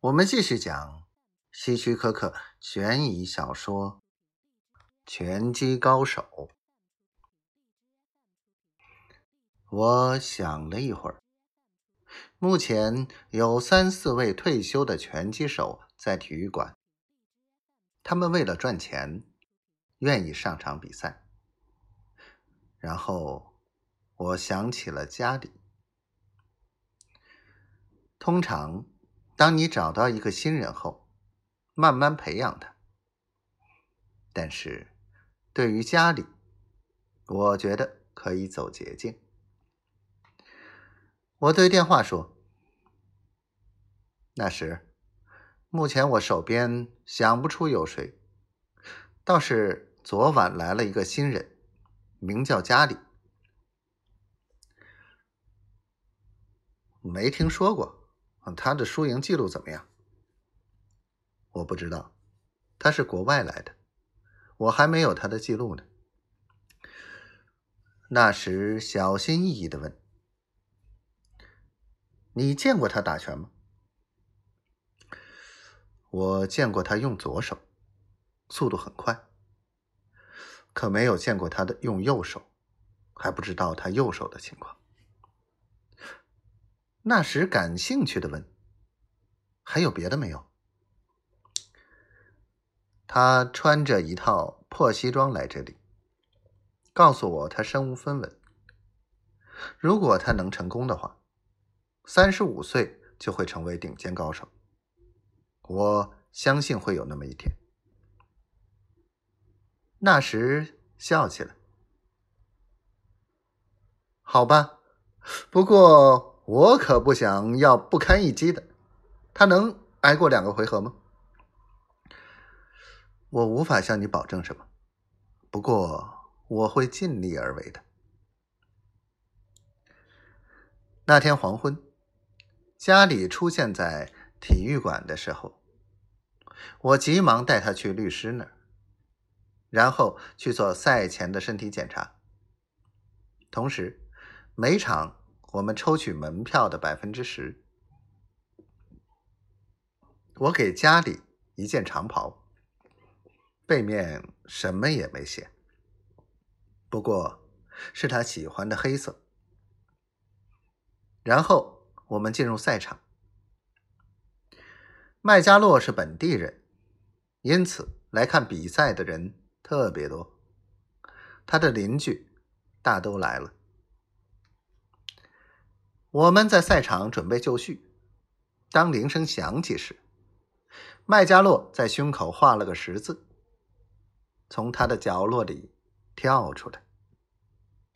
我们继续讲希区柯克悬疑小说《拳击高手》。我想了一会儿，目前有三四位退休的拳击手在体育馆，他们为了赚钱，愿意上场比赛。然后我想起了家里。通常，当你找到一个新人后，慢慢培养他。但是，对于家里，我觉得可以走捷径。我对电话说：“那时，目前我手边想不出有谁，倒是昨晚来了一个新人，名叫家里，没听说过。”他的输赢记录怎么样？我不知道，他是国外来的，我还没有他的记录呢。那时小心翼翼的问：“你见过他打拳吗？”我见过他用左手，速度很快，可没有见过他的用右手，还不知道他右手的情况。那时感兴趣的问：“还有别的没有？”他穿着一套破西装来这里，告诉我他身无分文。如果他能成功的话，三十五岁就会成为顶尖高手。我相信会有那么一天。那时笑起来。好吧，不过。我可不想要不堪一击的，他能挨过两个回合吗？我无法向你保证什么，不过我会尽力而为的。那天黄昏，家里出现在体育馆的时候，我急忙带他去律师那儿，然后去做赛前的身体检查，同时每场。我们抽取门票的百分之十。我给家里一件长袍，背面什么也没写，不过是他喜欢的黑色。然后我们进入赛场。麦加洛是本地人，因此来看比赛的人特别多。他的邻居大都来了。我们在赛场准备就绪，当铃声响起时，麦加洛在胸口画了个十字，从他的角落里跳出来。